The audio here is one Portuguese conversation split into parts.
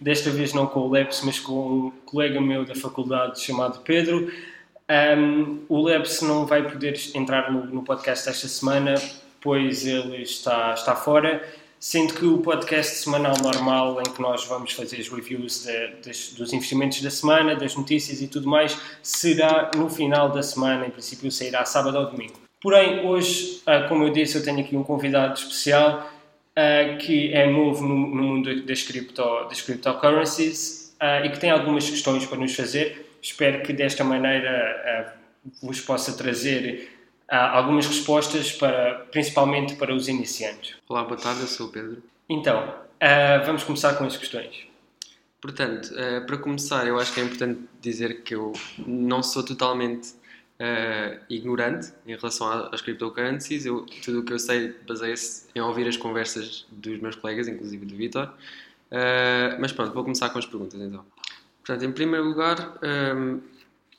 desta vez não com o Leps, mas com um colega meu da faculdade chamado Pedro. Um, o Leps não vai poder entrar no, no, podcast esta semana, pois ele está, está fora, sendo que o podcast semanal normal, em que nós vamos fazer as reviews de, de, dos investimentos da semana, das notícias e tudo mais, será no final da semana, em princípio sairá sábado ou domingo. Porém, hoje, ah, como eu disse, eu tenho aqui um convidado especial uh, que é novo no, no mundo das, cripto, das cryptocurrencies uh, e que tem algumas questões para nos fazer. Espero que desta maneira uh, vos possa trazer algumas respostas, para, principalmente para os iniciantes. Olá, boa tarde, eu sou o Pedro. Então, vamos começar com as questões. Portanto, para começar, eu acho que é importante dizer que eu não sou totalmente uh, ignorante em relação às cryptocurrencies. Eu, tudo o que eu sei baseia-se em ouvir as conversas dos meus colegas, inclusive do Vitor. Uh, mas pronto, vou começar com as perguntas então. Portanto, em primeiro lugar, um, ehm,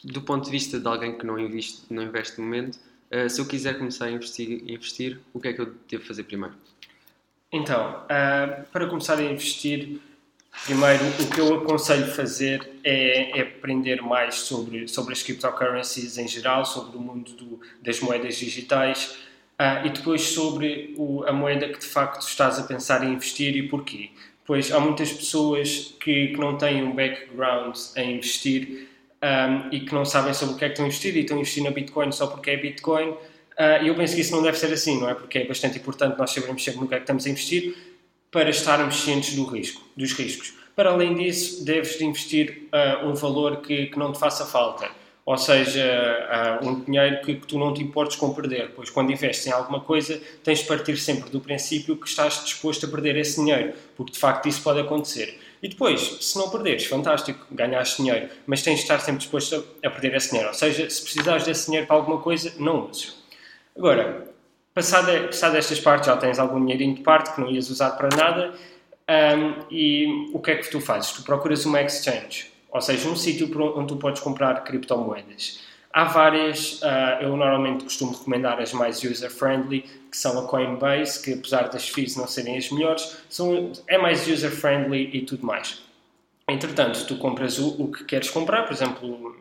do ponto de vista de alguém que não investe, não investe no momento, uh, se eu quiser começar a investir, investir, o que é que eu devo fazer primeiro? Então, uh, para começar a investir, Primeiro, o que eu aconselho fazer é, é, aprender mais sobre, sobre as cryptocurrencies em geral, sobre o mundo do, das moedas digitais uh, e depois sobre o, a moeda que de facto estás a pensar em investir e porquê. Pois há muitas pessoas que, que não têm um background a investir um, e que não sabem sobre o que é que estão a investir e estão a investir na Bitcoin só porque é Bitcoin. Uh, e eu penso que isso não deve ser assim, não é? Porque é bastante importante nós sabermos sempre no que é que estamos a investir para estarmos cientes do risco, dos riscos. Para além disso, deves de investir uh, um valor que, que, não te faça falta, ou seja, uh, um dinheiro que, que, tu não te importes com perder, pois quando investes em alguma coisa, tens de partir sempre do princípio que estás disposto a perder esse dinheiro, porque de facto isso pode acontecer. E depois, se não perderes, fantástico, ganhaste dinheiro, mas tens de estar sempre disposto a, a perder esse dinheiro, ou seja, se precisares desse dinheiro para alguma coisa, não uses. Agora, Passada, passada estas partes, já tens algum dinheirinho de parte que não ias usar para nada. Um, e o que é que tu fazes? Tu procuras uma exchange, ou seja, um sítio onde tu podes comprar criptomoedas. Há várias, uh, eu normalmente costumo recomendar as mais user-friendly, que são a Coinbase, que apesar das fees não serem as melhores, são, é mais user-friendly e tudo mais. Entretanto, tu compras o, o que queres comprar, por exemplo,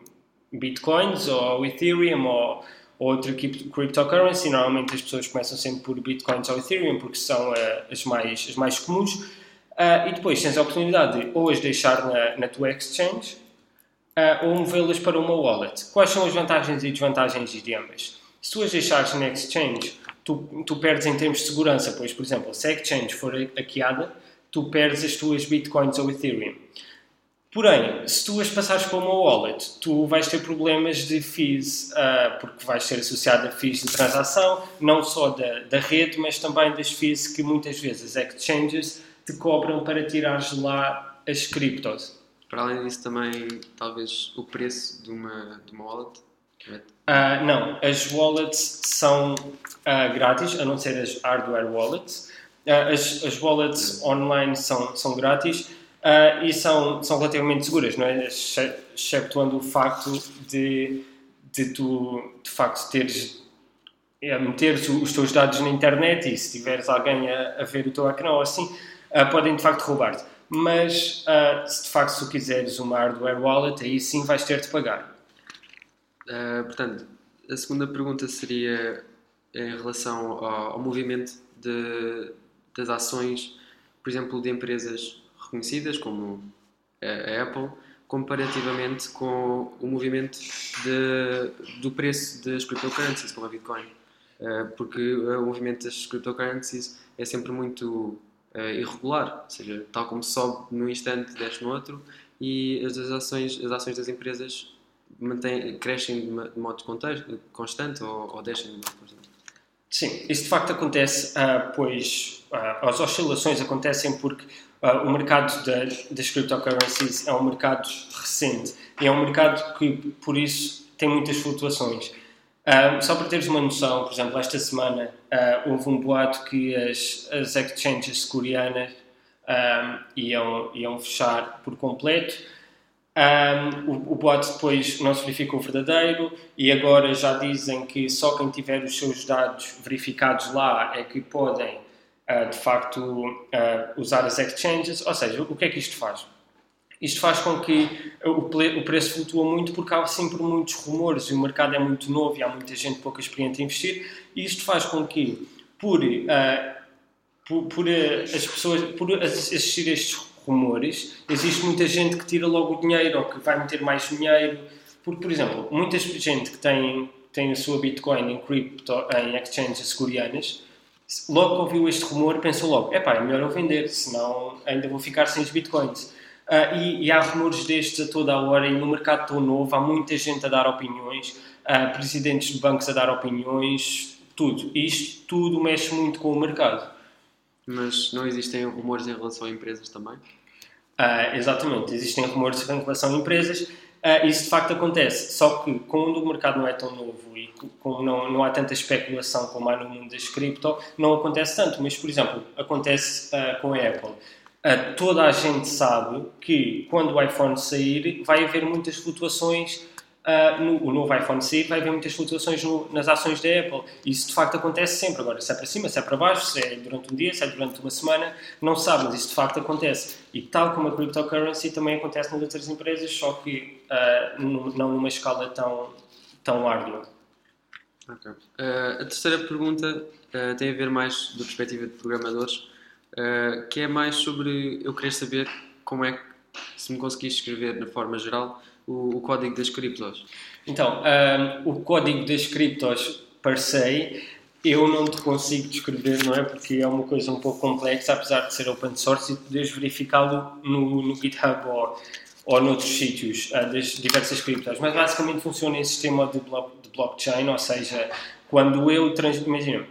bitcoins ou Ethereum ou outra cryptocurrency. Normalmente as pessoas começam sempre por Bitcoins ou Ethereum porque são uh, as, mais, as mais comuns. Uh, e depois tens a oportunidade de ou as deixar na, na tua exchange uh, ou movê-las para uma wallet. Quais são as vantagens e desvantagens de ambas? Se tu as deixares na exchange, tu, tu perdes em termos de segurança, pois, por exemplo, se a exchange for hackeada, tu perdes as tuas Bitcoins ou Ethereum. Porém, se tu as passares para uma wallet, tu vais ter problemas de fees, uh, porque vais ser associado a fees de transação, não só da, da rede, mas também das fees que muitas vezes as exchanges te cobram para tirares lá as criptos. Para além disso, também, talvez, o preço de uma, de uma wallet? Uh, não, as wallets são uh, grátis, a não ser as hardware wallets. as, as wallets online são, são grátis uh, e são, são relativamente seguras, não é? Exceptuando o facto de, de tu, de facto, teres é, meteres os teus dados na internet e se tiveres alguém a, a ver o teu ecrã ou assim, uh, podem de facto roubar-te. Mas uh, se de facto se quiseres uma hardware wallet, aí sim vais ter de pagar. Uh, portanto, a segunda pergunta seria em relação ao, ao movimento de, das ações, por exemplo, de empresas reconhecidas, como a Apple, comparativamente com o movimento de, do preço das cryptocurrencies, como a Bitcoin. Eh, porque o movimento das cryptocurrencies é sempre muito eh, irregular, ou seja, tal como sobe num instante, desce no outro, e as ações, as ações das empresas mantém, crescem de modo constante ou, ou descem de modo constante. Sim, isso de facto acontece, uh, pois uh, as oscilações acontecem porque Uh, o mercado da, das cryptocurrencies é um mercado recente e é um mercado que, por isso, tem muitas flutuações. Só para teres uma noção, por exemplo, esta semana houve um boato que as, as exchanges coreanas iam, iam fechar por completo. Um, o, o boato depois não se verificou verdadeiro e agora já dizem que só quem tiver os seus dados verificados lá é que podem de facto usar as exchanges. Ou seja, o que é que isto faz? Isto faz com que o preço flutua muito porque há sempre muitos rumores e o mercado é muito novo e há muita gente pouco experiente a investir e isto faz com que, por, uh, por, por uh, as pessoas, por existir estes rumores, existe muita gente que tira logo o dinheiro ou que vai meter mais dinheiro. Porque, por exemplo, muita gente que tem, tem a sua Bitcoin em cripto, em exchanges coreanas, logo que ouviu este rumor, pensou logo: é pá, é melhor eu vender, senão ainda vou ficar sem os Bitcoins. Uh, e, e, há rumores destes a toda a hora e no mercado tão novo há muita gente a dar opiniões, uh, presidentes de bancos a dar opiniões, tudo. E isto tudo mexe muito com o mercado. Mas não existem rumores em relação a empresas também? Uh, exatamente, existem rumores em relação a empresas. Uh, isso de facto acontece, só que quando o mercado não é tão novo e como não, não há tanta especulação como há no mundo das cripto, não acontece tanto. Mas, por exemplo, acontece uh, com a Apple. Toda a gente sabe que quando o iPhone sair vai haver muitas flutuações uh, no, o novo iPhone sair vai haver muitas flutuações no, nas ações da Apple. Isso de facto acontece sempre. Agora se é para cima, se é para baixo se é durante um dia, se é durante uma semana não sabe, mas isso de facto acontece. E tal como a cryptocurrency também acontece nas outras empresas só que uh, não numa escala tão, tão árdua. Okay. a terceira pergunta tem a ver mais da perspectiva de programadores. Uh, que é mais sobre eu querer saber como é que, se me conseguis escrever na forma geral, o, o código das criptos. Então, um, o código das criptos, per se, eu não te consigo descrever, não é? Porque é uma coisa um pouco complexa, apesar de ser open source, e poderes verificá-lo no, no GitHub ou, ou noutros sítios uh, das diversas criptos. Mas basicamente funciona em sistema de, blo de blockchain, ou seja, quando eu, trans, imagina,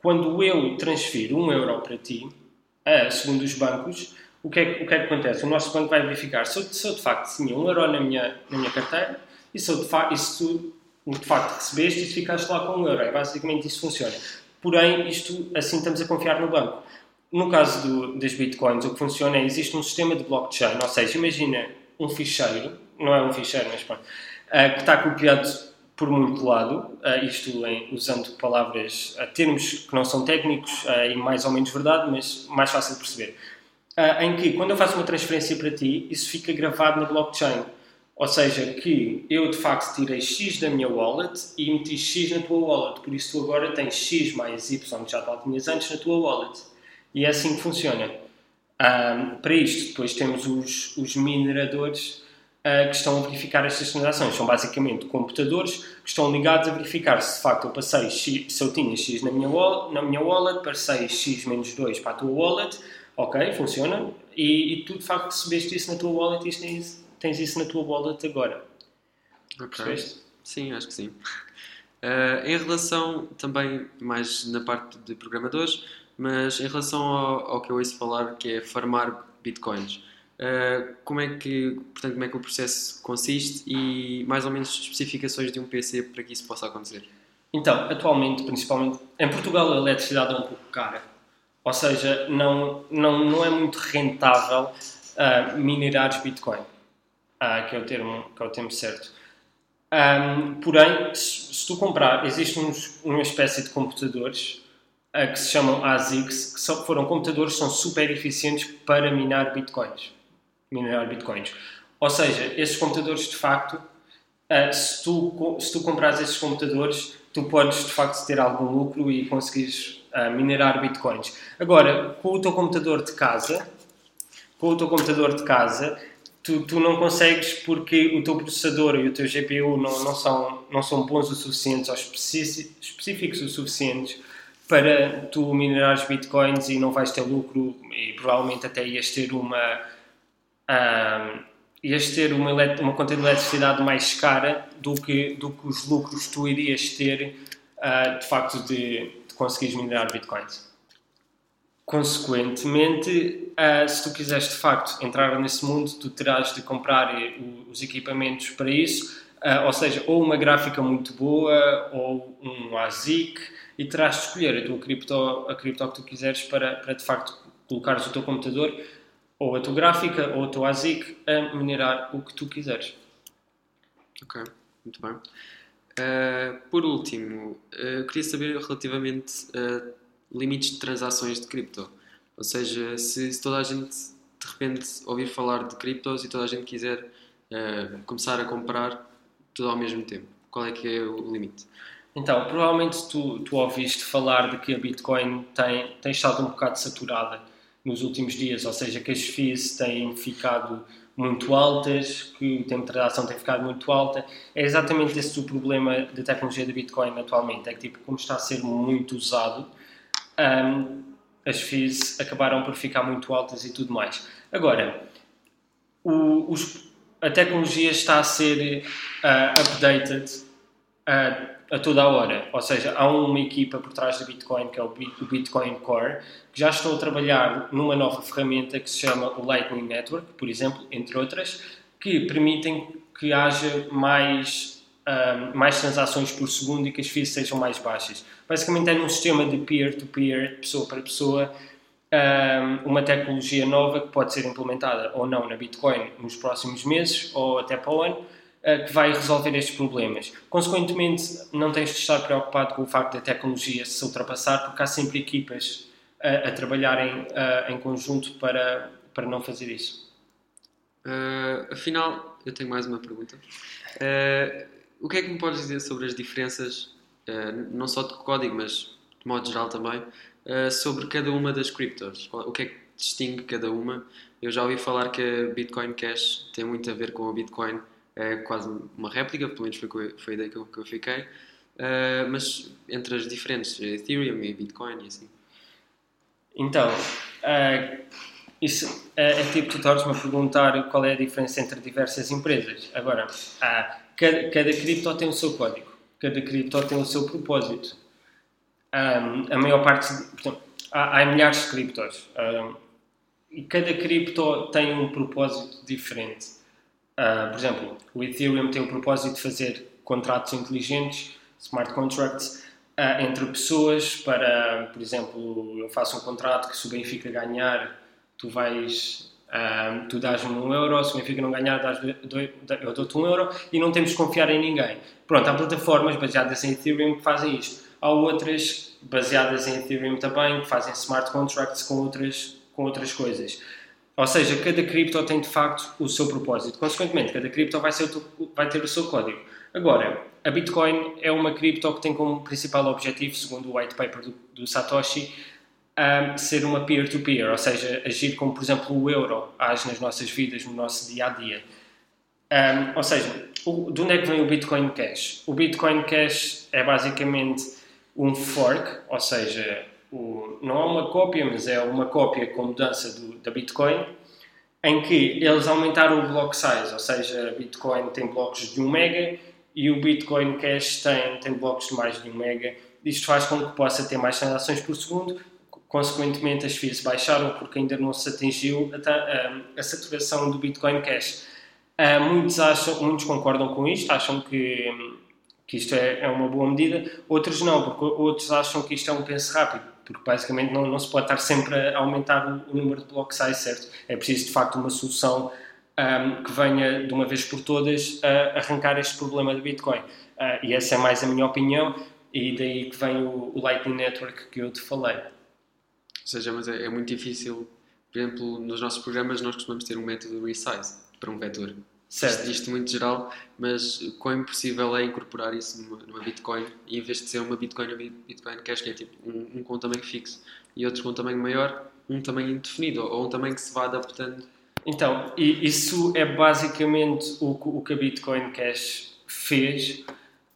quando eu transfiro um euro para ti, uh, segundo os bancos, o que, é, o que é que acontece? O nosso banco vai verificar se eu, se eu de facto tinha um euro na minha, na minha carteira e se, eu de, fa e se tu de facto recebeste e ficaste lá com um euro. É basicamente isso funciona. Porém, isto assim estamos a confiar no banco. No caso do, das bitcoins, o que funciona é existe um sistema de blockchain, ou seja, imagina um ficheiro, não é um ficheiro, mas pronto, uh, que está copiado por muito lado, uh, isto em, usando palavras, uh, termos que não são técnicos e mais ou menos verdade, mas mais fácil de perceber. Em que, quando eu faço uma transferência para ti, isso fica gravado na blockchain. Ou seja, que eu de facto tirei X da minha wallet e meti X na tua wallet, por isso tu agora tens X mais Y, que já tinhas antes, na tua wallet. E é assim que funciona. para isto, depois temos os, os mineradores uh, que estão a verificar estas transações. São basicamente computadores que estão ligados a verificar se de facto eu passei X, se eu tinha X na minha wallet, na minha wallet passei X menos 2 para a tua wallet, ok, funciona, e, e tu de facto recebeste isso na tua wallet e tens, tens isso na tua wallet agora. Ok. Percebeste? Sim, acho que sim. Uh, em relação também mais na parte de programadores, mas em relação ao, ao que eu ouço falar que é farmar bitcoins. Uh, como é que portanto como é que o processo consiste e mais ou menos especificações de um PC para que isso possa acontecer então atualmente principalmente em Portugal a eletricidade é um pouco cara ou seja não não não é muito rentável uh, minerar os bitcoin. Uh, que é o termo que é o termo certo. Um, porém se, se, tu comprar existe uns, uma espécie de computadores que se chamam ASICs que são, foram computadores que são super eficientes para minar bitcoins. Minerar bitcoins. Ou seja, esses computadores de facto, uh, se, tu, se tu comprares esses computadores, tu podes de facto ter algum lucro e conseguires uh, minerar bitcoins. Agora, com o teu computador de casa, com o teu computador de casa, tu, tu não consegues porque o teu processador e o teu GPU não, não, são, não são bons o suficiente ou específicos o suficientes para tu minerares bitcoins e não vais ter lucro e provavelmente até ias ter uma um, ias ter uma, uma conta de eletricidade mais cara do que, do que os lucros tu irias ter uh, de facto de conseguires minerar bitcoins. Consequentemente, uh, se tu quiseres de facto entrar nesse mundo, tu terás de comprar eh, os equipamentos para isso, uh, ou seja, ou uma gráfica muito boa ou um ASIC, e terás de escolher a tua cripto, a cripto que tu quiseres para, para de facto colocares o teu computador ou a tua gráfica ou a tua ASIC a minerar o que tu quiseres. Ok, muito bem. Uh, por último, uh, queria saber relativamente uh, limites de transações de cripto. Ou seja, se, se, toda a gente de repente ouvir falar de criptos e toda a gente quiser uh, começar a comprar tudo ao mesmo tempo, qual é que é o limite? Então, provavelmente tu, tu ouviste falar de que a Bitcoin tem, tem estado um bocado saturada nos últimos dias, ou seja, que as fees têm ficado muito altas, que o tempo de transação tem ficado muito alta. É exatamente esse o problema da tecnologia da Bitcoin atualmente, é que tipo, como está a ser muito usado, um, as fees acabaram por ficar muito altas e tudo mais. Agora, o, os, a tecnologia está a ser uh, updated uh, a toda a hora. Ou seja, há uma equipa por trás da Bitcoin, que é o Bitcoin Core, que já estão a trabalhar numa nova ferramenta que se chama o Lightning Network, por exemplo, entre outras, que permitem que haja mais, um, mais transações por segundo e que as fees sejam mais baixas. Basicamente é num sistema de peer-to-peer, -peer, pessoa para pessoa, um, uma tecnologia nova que pode ser implementada ou não na Bitcoin nos próximos meses ou até para o ano, que vai resolver estes problemas. Consequentemente, não tens de estar preocupado com o facto da tecnologia se ultrapassar, porque há sempre equipas a, a trabalharem uh, em conjunto para, para não fazer isso. Uh, afinal, eu tenho mais uma pergunta. Uh, o que é que me podes dizer sobre as diferenças, não só de código, mas de modo geral também, sobre cada uma das criptos? O que é que distingue cada uma? Eu já ouvi falar que a Bitcoin Cash tem muito a ver com a Bitcoin, é quase uma réplica, pelo menos foi, foi a ideia que eu, que eu fiquei. mas entre as diferentes, Ethereum e Bitcoin e assim. Então, uh, isso é, é tipo tu estás-me a perguntar qual é a diferença entre diversas empresas. Agora, uh, cada, cada cripto tem o seu código, cada cripto tem o seu propósito. Um, a maior parte, portanto, há, há, milhares de criptos um, e cada cripto tem um propósito diferente. Uh, por exemplo, o Ethereum tem o propósito de fazer contratos inteligentes, smart contracts, uh, entre pessoas para, por exemplo, eu faço um contrato que se o Benfica ganhar, tu vais, uh, tu dás-me um euro, se o Benfica não ganhar, dás, eu dou-te um euro e não temos que confiar em ninguém. Pronto, há plataformas baseadas em Ethereum que fazem isto. Há outras baseadas em Ethereum também que fazem smart contracts com outras, com outras coisas. Ou seja, cada cripto tem de facto o seu propósito. Consequentemente, cada cripto vai, vai ter o seu código. Agora, a Bitcoin é uma cripto que tem como principal objetivo, segundo o white paper do, do Satoshi, um, ser uma peer-to-peer, -peer, ou seja, agir como, por exemplo, o euro age nas nossas vidas, no nosso dia a dia. Um, ou seja, o, de onde é que vem o Bitcoin Cash? O Bitcoin Cash é basicamente um fork, ou seja, o, não é uma cópia, mas é uma cópia com mudança do, da Bitcoin, em que eles aumentaram o block size, ou seja, a Bitcoin tem blocos de 1 mega e o Bitcoin Cash tem, tem blocos de mais de 1 mega. Isto faz com que possa ter mais transações por segundo, consequentemente as fees baixaram porque ainda não se atingiu a, a, a saturação do Bitcoin Cash. Uh, muitos, acham, muitos concordam com isto, acham que, que isto é, é, uma boa medida, outros não, porque outros acham que isto é um penso rápido, porque basicamente não, não se pode estar sempre a aumentar o, o número de block size, certo? É preciso de facto uma solução um, que venha de uma vez por todas a arrancar este problema do Bitcoin. Uh, e essa é mais a minha opinião, e daí que vem o, o Lightning Network que eu te falei. Ou seja, mas é, é, muito difícil, por exemplo, nos nossos programas nós costumamos ter um método resize para um vetor. Certo. Isto, muito geral, mas quão impossível é incorporar isso numa, numa, Bitcoin e em vez de ser uma Bitcoin, uma Bitcoin Cash, que é tipo um, um com um tamanho fixo e outro com um tamanho maior, um tamanho indefinido ou um tamanho que se vá adaptando então, isso é basicamente o, que a Bitcoin Cash fez,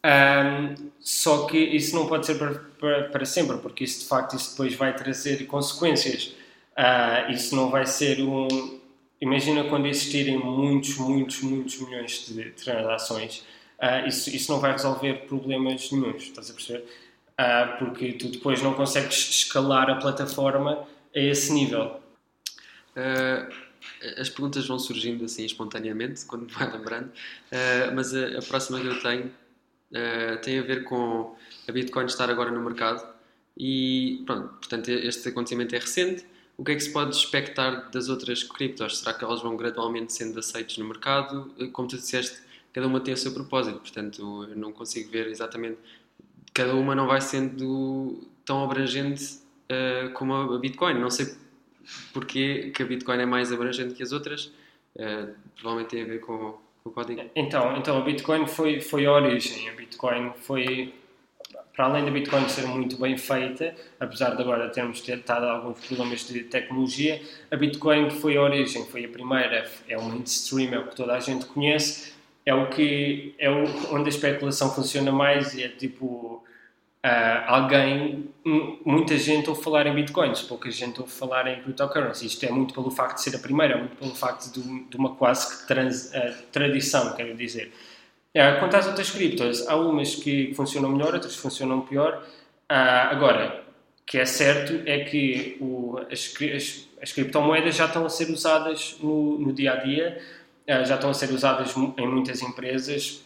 um, só que isso não pode ser para, para, para, sempre, porque isso de facto isso depois vai trazer consequências. Uh, isso não vai ser um. Imagina quando existirem muitos, muitos, muitos milhões de transações, uh, isso, isso não vai resolver problemas nenhums, estás a perceber? Uh, porque tu depois não consegues escalar a plataforma a esse nível. Uh, as perguntas vão surgindo assim espontaneamente, quando me vai lembrando, mas a, a, próxima que eu tenho tem a ver com a Bitcoin estar agora no mercado e pronto, portanto este acontecimento é recente. O que é que se pode expectar das outras criptos? Será que elas vão gradualmente sendo aceitas no mercado? Eh, como tu disseste, cada uma tem o seu propósito, portanto eu não consigo ver exatamente. Cada uma não vai sendo tão abrangente uh, como a Bitcoin. Não sei porque que a Bitcoin é mais abrangente que as outras. Uh, provavelmente tem a ver com, com, o código. Então, então a Bitcoin foi, foi a origem. A Bitcoin foi, para além da Bitcoin ser muito bem feita, apesar de agora termos ter estado alguns problemas de tecnologia, a Bitcoin foi a origem, foi a primeira, é o mainstream, é o que toda a gente conhece, é o que é o, onde a especulação funciona mais e é tipo Uh, alguém, muita gente ouve falar em bitcoins, pouca gente ouve falar em cryptocurrency. Isto é muito pelo facto de ser a primeira, muito pelo facto de, de uma quase que trans, uh, tradição, quero dizer. Uh, quanto às outras criptos, há umas que funcionam melhor, outras funcionam pior. agora, o que é certo é que o, as, as, as, criptomoedas já estão a ser usadas no, no dia a dia, já estão a ser usadas em muitas empresas,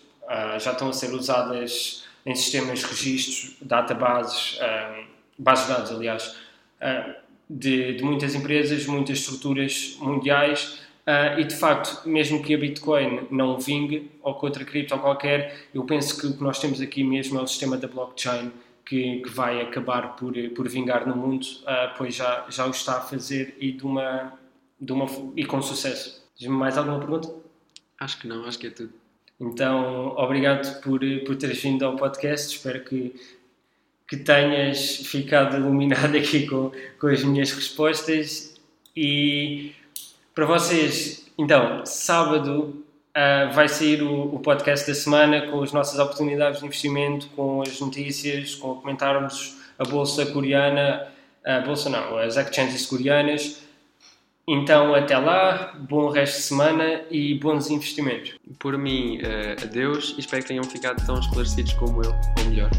já estão a ser usadas em sistemas, registros, databases, um, bases de dados, aliás, uh, de, de, muitas empresas, muitas estruturas mundiais. Uh, e de facto, mesmo que a Bitcoin não vingue, ou que outra cripto qualquer, eu penso que o que nós temos aqui mesmo é o sistema da blockchain que, que vai acabar por, por vingar no mundo, uh, pois já, já o está a fazer e, de uma, de uma, e com sucesso. Diz-me mais alguma pergunta? Acho que não, acho que é tudo. Então, obrigado por, por teres vindo ao podcast. Espero que, que tenhas ficado iluminado aqui com, com as minhas respostas. E para vocês, então, sábado uh, vai sair o, o, podcast da semana com as nossas oportunidades de investimento, com as notícias, com comentarmos a bolsa coreana, a bolsa não, as exchanges coreanas então, até lá, bom resto de semana e bons investimentos. Por mim, uh, adeus e espero que tenham ficado tão esclarecidos como eu, ou melhor.